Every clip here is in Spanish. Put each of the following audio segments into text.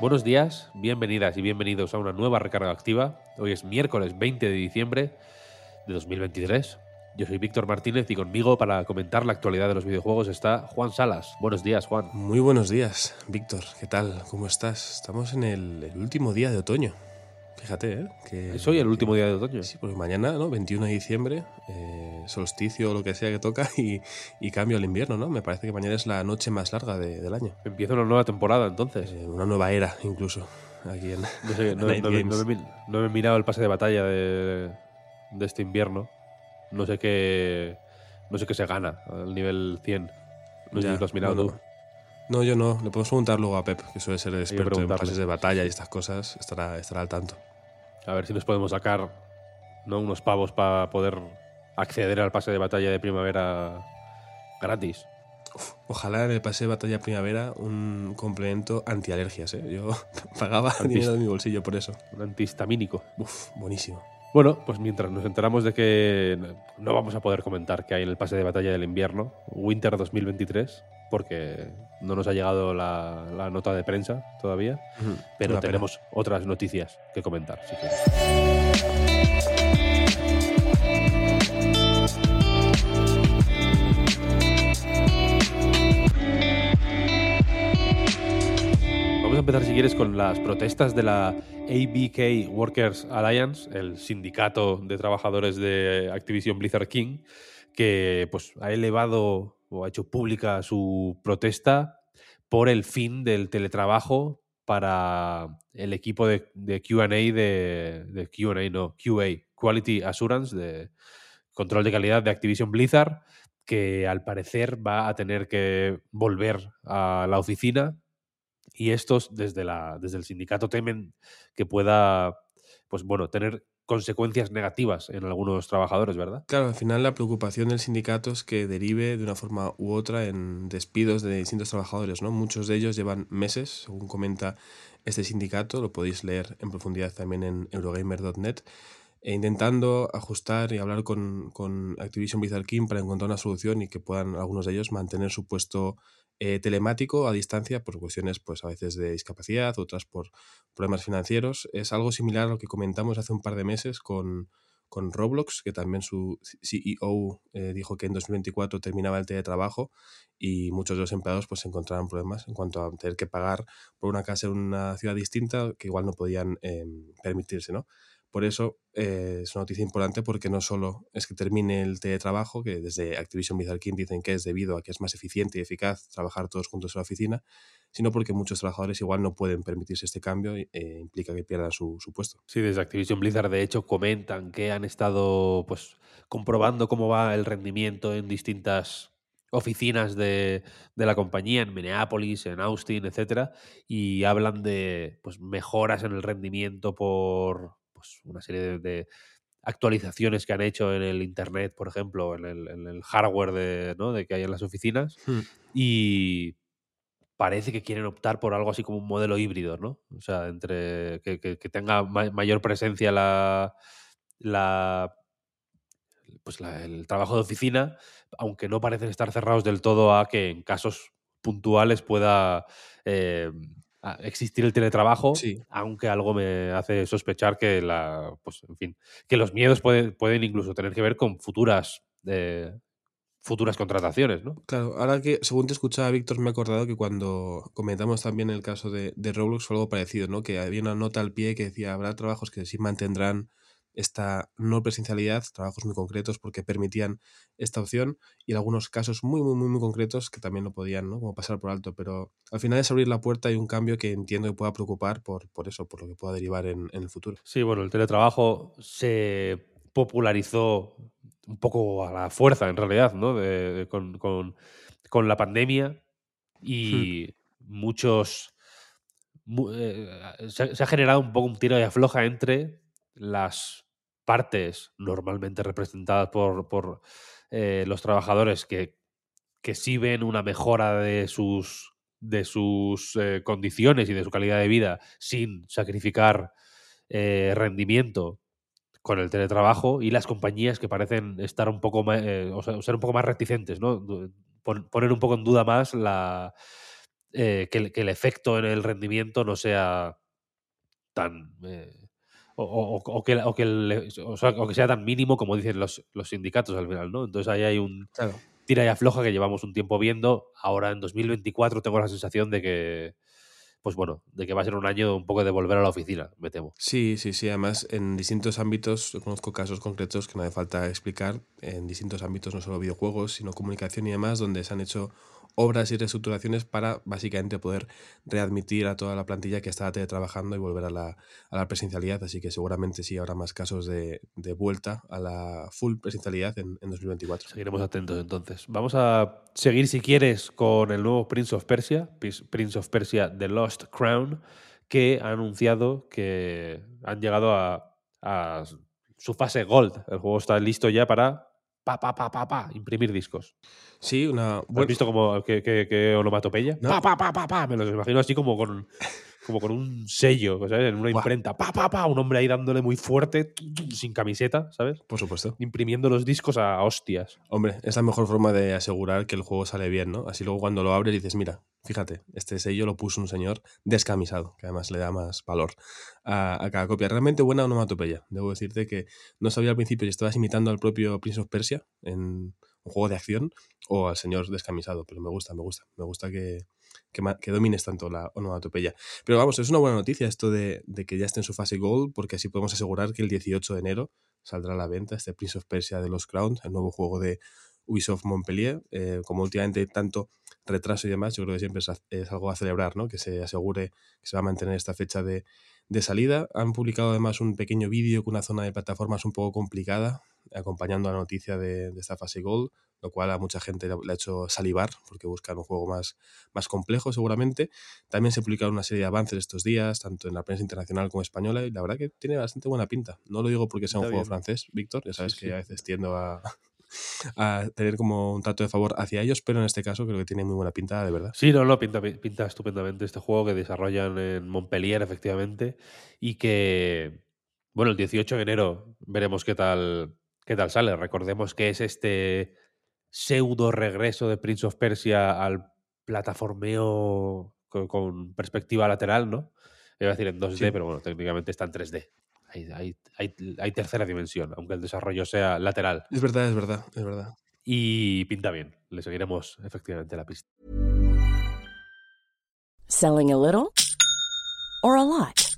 Buenos días, bienvenidas y bienvenidos a una nueva recarga activa. Hoy es miércoles 20 de diciembre de 2023. Yo soy Víctor Martínez y conmigo para comentar la actualidad de los videojuegos está Juan Salas. Buenos días, Juan. Muy buenos días, Víctor. ¿Qué tal? ¿Cómo estás? Estamos en el, el último día de otoño. Fíjate, ¿eh? Que, ¿Es hoy el último día de otoño? Sí, porque mañana, ¿no? 21 de diciembre, eh, solsticio o lo que sea que toca y, y cambio al invierno, ¿no? Me parece que mañana es la noche más larga de- del año. Empieza una nueva temporada entonces. Eh, una nueva era, incluso, aquí en No, sé, no, me- Games. no me, he mirado el pase de batalla de, de este invierno. No sé qué. No sé qué se gana al nivel 100. No sé Ya, si lo has mirado no, tú. no. Yo no. Le podemos preguntar luego a Pep, que suele ser el experto en pases de batalla y estas cosas. Estará, estará al tanto. A ver si nos podemos sacar ¿no? unos pavos para poder acceder al pase de batalla de primavera gratis. Ojalá en el pase de batalla primavera un complemento antialergias, ¿eh? Yo pagaba dinero de mi bolsillo por eso. Un antihistamínico. Uf, buenísimo. Bueno, pues mientras nos enteramos de que no vamos a poder comentar qué hay en el pase de batalla del invierno, Winter 2023, porque no nos ha llegado la, la nota de prensa todavía, pero Una pena. tenemos otras noticias que comentar, si quieres. Vamos a empezar, si quieres, con las protestas de la ABK Workers Alliance, el sindicato de trabajadores de Activision Blizzard King, que pues, ha elevado o ha hecho pública su protesta por el fin del teletrabajo para el equipo de, QA de, de QA, no, QA, Quality Assurance, de control de calidad de Activision Blizzard, que al parecer va a tener que volver a la oficina y estos desde, la, desde el sindicato temen que pueda pues bueno, tener consecuencias negativas en algunos trabajadores, ¿verdad? Claro, al final la preocupación del sindicato es que derive de una forma u otra en despidos de distintos trabajadores, ¿no? Muchos de ellos llevan meses, según comenta este sindicato, lo podéis leer en profundidad también en eurogamer.net, e intentando ajustar y hablar con, con Activision Blizzard King para encontrar una solución y que puedan algunos de ellos mantener su puesto eh, telemático a distancia por cuestiones pues a veces de discapacidad, otras por problemas financieros. Es algo similar a lo que comentamos hace un par de meses con, con Roblox, que también su CEO eh, dijo que en 2024 terminaba el teletrabajo y muchos de los empleados pues encontraron problemas en cuanto a tener que pagar por una casa en una ciudad distinta que igual no podían eh, permitirse, ¿no? Por eso eh, es una noticia importante porque no solo es que termine el teletrabajo, que desde Activision Blizzard King dicen que es debido a que es más eficiente y eficaz trabajar todos juntos en la oficina, sino porque muchos trabajadores igual no pueden permitirse este cambio eh, implica que pierdan su, su, puesto. Sí, desde Activision Blizzard de hecho comentan que han estado pues comprobando cómo va el rendimiento en distintas oficinas de, de, la compañía en Minneapolis, en Austin, etcétera, y hablan de pues, mejoras en el rendimiento por pues, una serie de, de, actualizaciones que han hecho en el internet, por ejemplo, en el, en el hardware de, ¿no? de, que hay en las oficinas, hmm. y parece que quieren optar por algo así como un modelo híbrido, ¿no? O sea, entre que, que, que tenga ma mayor presencia la, la pues la, el trabajo de oficina, aunque no parecen estar cerrados del todo a que en casos puntuales pueda eh, existir el teletrabajo, sí. aunque algo me hace sospechar que la, pues, en fin, que los miedos pueden, pueden incluso tener que ver con futuras eh, futuras contrataciones, ¿no? Claro, ahora que según te escuchaba Víctor me he acordado que cuando comentamos también el caso de, de Roblox fue algo parecido, ¿no? Que había una nota al pie que decía habrá trabajos que sí mantendrán esta no presencialidad, trabajos muy concretos porque permitían esta opción y en algunos casos muy, muy, muy, muy concretos que también lo podían, ¿no? Como pasar por alto, pero al final es abrir la puerta y un cambio que entiendo que pueda preocupar por, por eso, por lo que pueda derivar en, en el futuro. Sí, bueno, el teletrabajo se popularizó un poco a la fuerza, en realidad, ¿no? con, con, la pandemia y muchos... Eh, se, ha generado un poco un tiro de afloja entre las partes normalmente representadas por, por eh, los trabajadores que, que sí ven una mejora de sus, de sus eh, condiciones y de su calidad de vida sin sacrificar rendimiento con el teletrabajo y las compañías que parecen estar un poco más, eh, o ser un poco más reticentes, ¿no? Poner un poco en duda más la, eh, que, el, efecto en el rendimiento no sea tan... Eh, o, que, o, que sea tan mínimo como dicen los, los, sindicatos al final, ¿no? Entonces ahí hay un tira y afloja que llevamos un tiempo viendo. Ahora en 2024 tengo la sensación de que pues bueno, de que va a ser un año un poco de volver a la oficina, me temo. Sí, sí, sí. Además, en distintos ámbitos, conozco casos concretos que no hace falta explicar, en distintos ámbitos, no solo videojuegos, sino comunicación y demás, donde se han hecho obras y reestructuraciones para básicamente poder readmitir a toda la plantilla que estaba teletrabajando y volver a la, a la presencialidad. Así que seguramente sí habrá más casos de, de vuelta a la full presencialidad en, en, 2024. Seguiremos atentos entonces. Vamos a seguir, si quieres, con el nuevo Prince of Persia, Prince of Persia The Lost Crown, que ha anunciado que han llegado a, a su fase Gold. El juego está listo ya para pa, pa, pa, imprimir discos. Sí, una. ¿Has visto como que, que, que onomatopeya? Pa, pa, pa, pa, pa. Me los imagino así como con, como con un sello, ¿sabes? En una imprenta. Pa, pa, pa. Un hombre ahí dándole muy fuerte, sin camiseta, ¿sabes? Por supuesto. Imprimiendo los discos a hostias. Hombre, es la mejor forma de asegurar que el juego sale bien, ¿no? Así luego cuando lo abres dices, mira, fíjate, este sello lo puso un señor descamisado, que además le da más valor a, cada copia. Realmente buena onomatopeya. Debo decirte que no sabía al principio si estabas imitando al propio Prince of Persia en un juego de acción o al señor descamisado, pero me gusta, me gusta. Me gusta que, que, domines tanto la onomatopeya. Pero vamos, es una buena noticia esto de, que ya esté en su fase Gold, porque así podemos asegurar que el 18 de enero saldrá a la venta este Prince of Persia de los Crowns, el nuevo juego de Ubisoft Montpellier. Eh, como últimamente tanto retraso y demás, yo creo que siempre es, algo a celebrar, ¿no? Que se asegure que se va a mantener esta fecha de, de salida. Han publicado además un pequeño vídeo con una zona de plataformas un poco complicada, acompañando a la noticia de, esta fase Gold, lo cual a mucha gente le ha hecho salivar, porque buscan un juego más, más complejo seguramente. También se publicaron una serie de avances estos días, tanto en la prensa internacional como española, y la verdad que tiene bastante buena pinta. No lo digo porque sea un juego francés, Víctor, ya sabes que a veces tiendo a, a tener como un trato de favor hacia ellos, pero en este caso creo que tiene muy buena pinta, de verdad. Sí, no, no, pinta, pinta estupendamente este juego que desarrollan en Montpellier, efectivamente, y que, bueno, el 18 de enero veremos qué tal, qué tal sale. Recordemos que es este pseudo regreso de Prince of Persia al plataformeo con, perspectiva lateral, ¿no? Iba a decir en 2D, pero bueno, técnicamente está en 3D. Hay, hay, tercera dimensión, aunque el desarrollo sea lateral. Es verdad, es verdad, es verdad. Y pinta bien. Le seguiremos efectivamente la pista. Selling a little or a lot.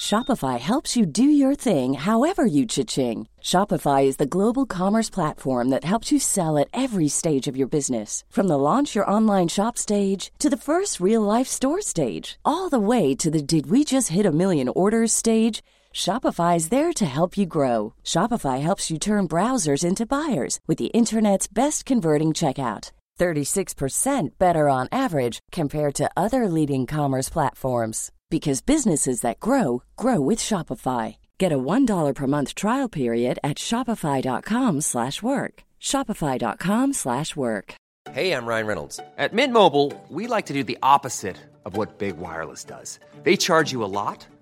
Shopify helps you do your thing however you cha-ching. Shopify is the global commerce platform that helps you sell at every stage of your business. From the launch your online shop stage to the first real life store stage, all the way to the did we just hit a million orders stage. Shopify is there to help you grow. Shopify helps you turn browsers into buyers with the internet's best converting checkout. 36% better on average compared to other leading commerce platforms because businesses that grow grow with Shopify. Get a $1 per month trial period at shopify.com/work. shopify.com/work. Hey, I'm Ryan Reynolds. At Mint Mobile, we like to do the opposite of what Big Wireless does. They charge you a lot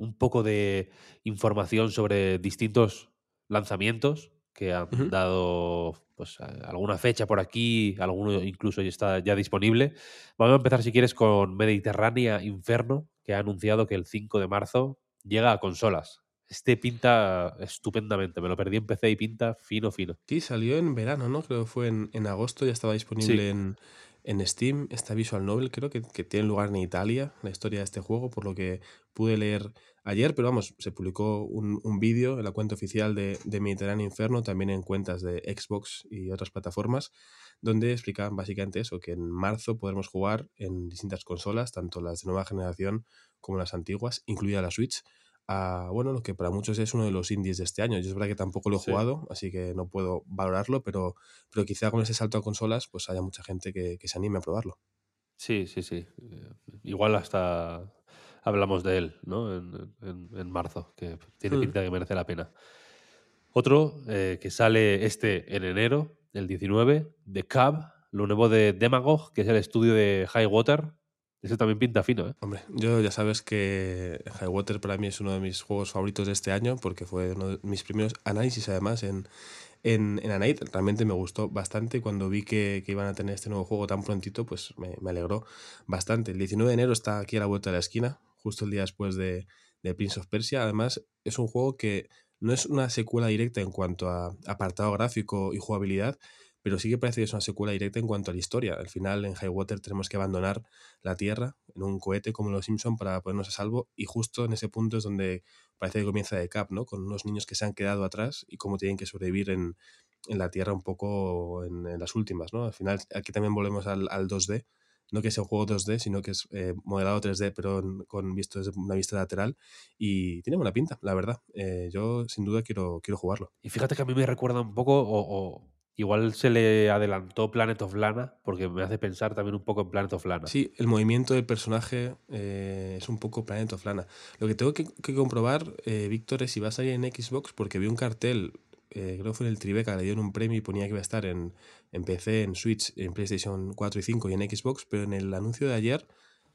un poco de información sobre distintos lanzamientos que han dado pues, alguna fecha por aquí, alguno incluso ya está ya disponible. Vamos a empezar, si quieres, con Mediterránea Inferno, que ha anunciado que el 5 de marzo llega a consolas. Este pinta estupendamente. Me lo perdí en PC y pinta fino, fino. Sí, salió en verano, ¿no? Creo que fue en, en agosto, ya estaba disponible Sí. en, en Steam. Esta Visual Novel creo que, que tiene lugar en Italia, la historia de este juego, por lo que pude leer ayer, pero vamos, se publicó un, un vídeo en la cuenta oficial de, de Mediterráneo Inferno, también en cuentas de Xbox y otras plataformas, donde explicaban básicamente eso, que en marzo podremos jugar en distintas consolas, tanto las de nueva generación como las antiguas, incluida la Switch, a, bueno, lo que para muchos es uno de los indies de este año. Yo es verdad que tampoco lo he Sí. jugado, así que no puedo valorarlo, pero, pero quizá con ese salto a consolas pues haya mucha gente que, que se anime a probarlo. Sí, sí, sí. Eh, Igual hasta hablamos de él, ¿no? En, en- en marzo, que tiene Hmm. pinta que merece la pena. Otro eh, que sale este en enero, el 19, The Cab, lo nuevo de Demagog, que es el estudio de High Water. Ese también pinta fino, ¿eh? Hombre, yo ya sabes que High Water para mí es uno de mis juegos favoritos de este año porque fue uno de mis primeros análisis además en, en, en Anite. Realmente me gustó bastante cuando vi que, que iban a tener este nuevo juego tan prontito, pues me, me alegró bastante. El 19 de enero está aquí a la vuelta de la esquina, justo el día después de, de Prince of Persia. Además, es un juego que no es una secuela directa en cuanto a apartado gráfico y jugabilidad, pero sí que parece que es una secuela directa en cuanto a la historia. Al final, en High Water tenemos que abandonar la Tierra en un cohete como los Simpson para ponernos a salvo y justo en ese punto es donde parece que comienza The Cap, ¿no? Con unos niños que se han quedado atrás y cómo tienen que sobrevivir en, en la Tierra un poco en, las últimas, ¿no? Al final aquí también volvemos al, al 2D, no que sea un juego 2D, sino que es eh, modelado 3D, pero con visto desde una vista lateral y tiene buena pinta, la verdad. Eh, yo sin duda quiero, quiero jugarlo. Y fíjate que a mí me recuerda un poco, o igual se le adelantó Planet of Lana, porque me hace pensar también un poco en Planet of Lana. Sí, el movimiento del personaje eh, es un poco Planet of Lana. Lo que tengo que, que comprobar, eh, Víctor, es si va a salir en Xbox, porque vi un cartel, eh, creo que fue en el Tribeca, le dieron un premio y ponía que iba a estar en, en PC, en Switch, en PlayStation 4 y 5 y en Xbox, pero en el anuncio de ayer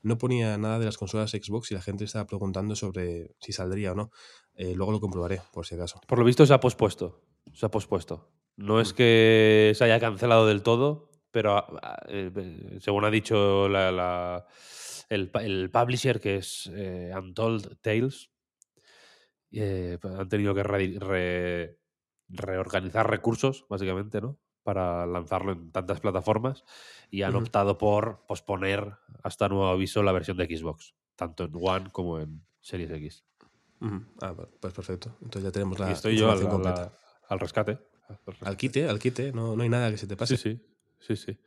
no ponía nada de las consolas Xbox y la gente estaba preguntando sobre si saldría o no. Eh, luego lo comprobaré, por si acaso. Por lo visto se ha pospuesto. Se ha pospuesto. No es que se haya cancelado del todo, pero ah, ah, eh, según ha dicho la- la- el, publisher, que es eh, Untold Tales, eh, han tenido que re- re- reorganizar recursos, básicamente, ¿no? Para lanzarlo en tantas plataformas y han optado por posponer hasta nuevo aviso la versión de Xbox, tanto en One como en Series X. Ah, pues perfecto. Entonces ya tenemos la y estoy yo al, completa. al rescate. Al quite, al quite, no, no hay nada que se te pase. Sí, sí, sí, sí.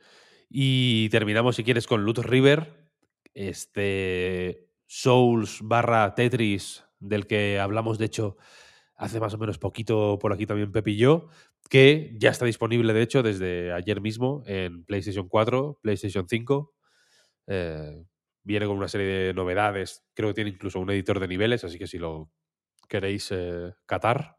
Y terminamos, si quieres, con Loot River, este Souls barra Tetris, del que hablamos, de hecho, hace más o menos poquito por aquí también Pepi y yo, que ya está disponible, de hecho, desde ayer mismo en PlayStation 4, PlayStation 5. Eh, viene con una serie de novedades, creo que tiene incluso un editor de niveles, así que si lo queréis eh, catar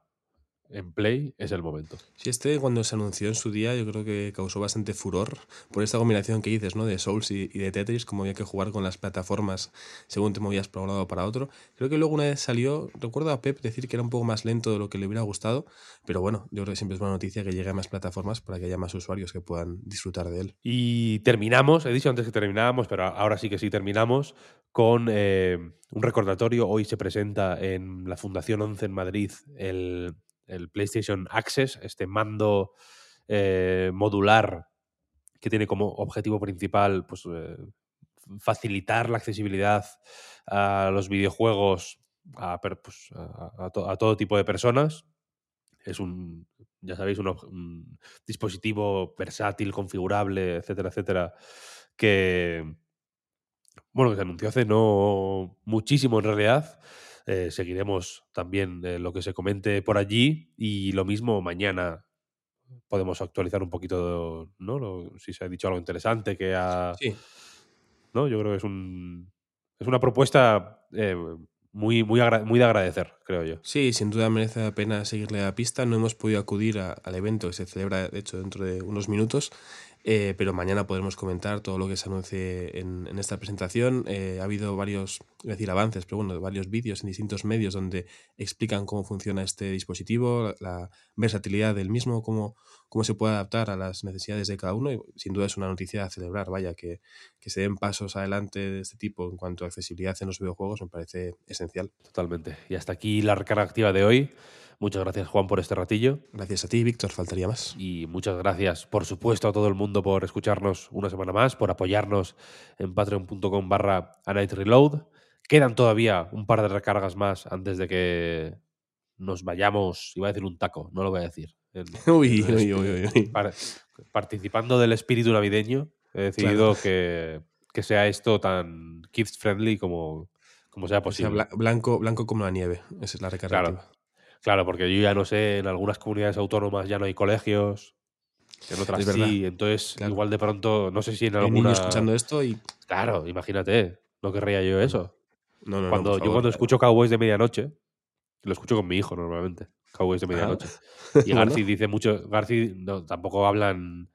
en Play, es el momento. Sí, este cuando se anunció en su día yo creo que causó bastante furor por esta combinación que dices, ¿no? De Souls y, y de Tetris, como había que jugar con las plataformas según te movías para un lado o para otro. Creo que luego una vez salió, recuerdo a Pep decir que era un poco más lento de lo que le hubiera gustado, pero bueno, yo creo que siempre es buena noticia que llegue a más plataformas para que haya más usuarios que puedan disfrutar de él. Y terminamos, he dicho antes que terminábamos, pero ahora sí que sí terminamos, con eh, un recordatorio. Hoy se presenta en la Fundación 11 en Madrid el, el PlayStation Access, este mando eh, modular que tiene como objetivo principal pues, eh, facilitar la accesibilidad a los videojuegos a, pues, a- a to- a todo tipo de personas. Es un, ya sabéis, un, un dispositivo versátil, configurable, etcétera, etcétera, que, bueno, que se anunció hace no muchísimo en realidad. Eh, seguiremos también eh, lo que se comente por allí y lo mismo mañana podemos actualizar un poquito, ¿no? Lo- si se ha dicho algo interesante que ha... Sí, ¿no? Yo creo que es un es una propuesta eh, muy, muy, muy de agradecer, creo yo. Sí, sin duda merece la pena seguirle la pista. No hemos podido acudir a- al evento que se celebra, de hecho, dentro de unos minutos. Eh, pero mañana podremos comentar todo lo que se anuncie en, esta presentación. Eh, ha habido varios, decir avances, pero bueno, varios vídeos en distintos medios donde explican cómo funciona este dispositivo, la versatilidad del mismo, cómo, cómo se puede adaptar a las necesidades de cada uno. Y sin duda es una noticia a celebrar, vaya, que, que se den pasos adelante de este tipo en cuanto a accesibilidad en los videojuegos me parece esencial. Totalmente. Y hasta aquí la recarga activa de hoy. Muchas gracias, Juan, por este ratillo. Gracias a ti, Víctor, faltaría más. Y muchas gracias, por supuesto, a todo el mundo por escucharnos una semana más, por apoyarnos en patreon.com barra a Night Reload. Quedan todavía un par de recargas más antes de que nos vayamos, iba a decir un taco, no lo voy a decir. Uy, el uy, uy, uy, uy. par- participando del espíritu navideño, he decidido Claro. que, que sea esto tan kids friendly como, como sea O sea, posible. bla- blanco, blanco como la nieve. Esa es la recarga. Claro. Claro, porque yo ya no sé, en algunas comunidades autónomas ya no hay colegios, en otras Es sí, entonces claro. igual de pronto, no sé si en alguna... niños escuchando esto y. Claro, imagínate, no querría yo eso. No, no, no, cuando, por yo favor. cuando escucho Cowboys de Medianoche, lo escucho con mi hijo normalmente, Cowboys de Ah. Medianoche. Y. Garci dice mucho, Garci no, tampoco hablan,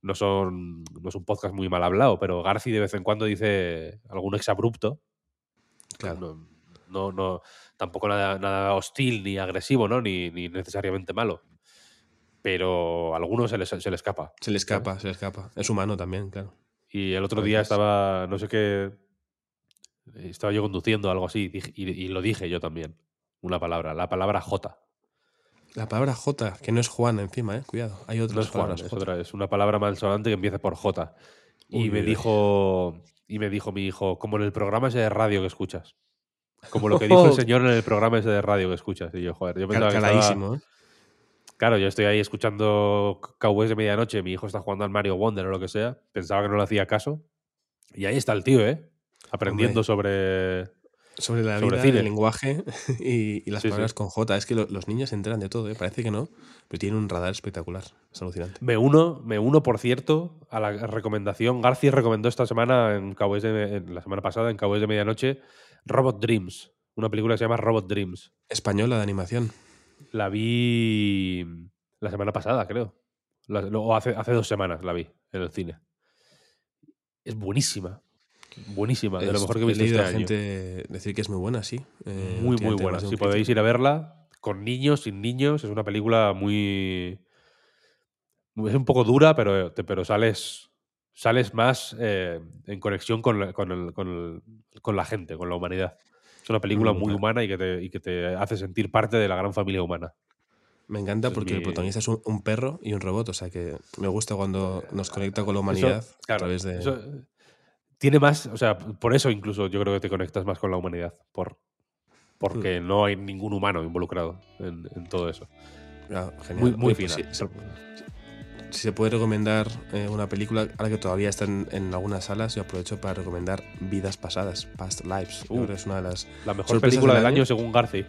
no son, no es un podcast muy mal hablado, pero Garci de vez en cuando dice algún exabrupto. Claro. No, no, no- tampoco nada, nada hostil ni agresivo, ¿no? Ni, ni necesariamente malo. Pero a algunos se les, se le escapa. Se le escapa, se le escapa. Es humano también, claro. Y el otro A día estaba, no sé qué, estaba yo conduciendo algo así y, y lo dije yo también. Una palabra, la palabra J. La palabra J, que no es Juan encima, eh. Cuidado. Hay otras No es Juan, palabras es, otra, es una palabra malsonante que empieza por J. Y Uy, me dijo, y me dijo mi hijo, como en el programa ese de radio que escuchas. Como lo que dijo el señor en el programa ese de radio que escuchas. Y yo, joder, yo pensaba Cal- estaba- ¿eh? Claro, yo estoy ahí escuchando Cowboys de medianoche, mi hijo está jugando al Mario Wonder o lo que sea, pensaba que no le hacía caso. Y ahí está el tío, ¿eh? Aprendiendo Hombre. sobre... Sobre la Sobre vida, cine. el lenguaje y, y las Sí, sí. palabras con J. Es que lo- los niños se enteran de todo, ¿eh? Parece que no, pero tienen un radar espectacular. Es alucinante. Me uno, me uno, por cierto, a la recomendación. García recomendó esta semana, en Cowboys de, en la semana pasada, en Cowboys de Medianoche, Robot Dreams. Una película que se llama Robot Dreams. Española de animación. La vi la semana pasada, creo. La- o hace, hace dos semanas la vi en el cine. Es buenísima. Buenísima. De lo mejor que he he visto leído este año. gente decir que es muy buena, sí. eh, muy, muy buena. Si podéis ir a verla, con niños, sin niños, es una película muy. Es un poco dura, pero, te- pero sales, sales más eh, en conexión con la, con, el- con el- con la gente, con la humanidad. Es una película muy humana y que, te, y que te hace sentir parte de la gran familia humana. Me encanta porque el protagonista es un, un perro y un robot, o sea que me gusta cuando nos conecta con la humanidad Eso, claro, a través de... eso, tiene más, o sea, por eso incluso yo creo que te conectas más con la humanidad, por, porque Hmm. no hay ningún humano involucrado en, en todo eso. Ah, genial. Muy, muy pues fina. si, si- se puede recomendar eh, una película, ahora que todavía está en, en algunas salas, yo aprovecho para recomendar Vidas Pasadas, Past Lives. Uh. creo que es una de las... La mejor película del del año, año. según Garci.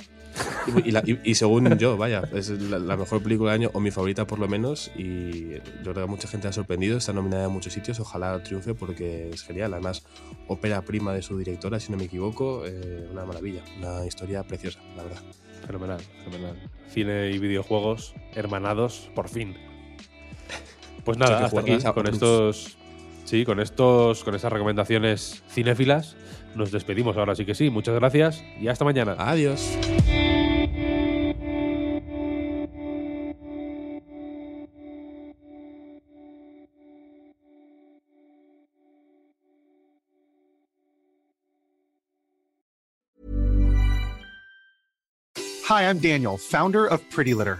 Y, y la- y- y según yo, vaya, es la, la mejor película del año, o mi favorita por lo menos, y yo creo que mucha gente ha sorprendido, está nominada en muchos sitios, ojalá triunfe porque es genial. Además, ópera prima de su directora, si no me equivoco, eh, una maravilla, una historia preciosa, la verdad. Fenomenal, fenomenal. Cine y videojuegos hermanados, por fin. Pues nada, hasta aquí con Plus. estos. Sí, con estos, con estas recomendaciones cinéfilas. Nos despedimos ahora sí que sí. Muchas gracias y hasta mañana. Adiós. Hi, I'm Daniel, founder of Pretty Litter.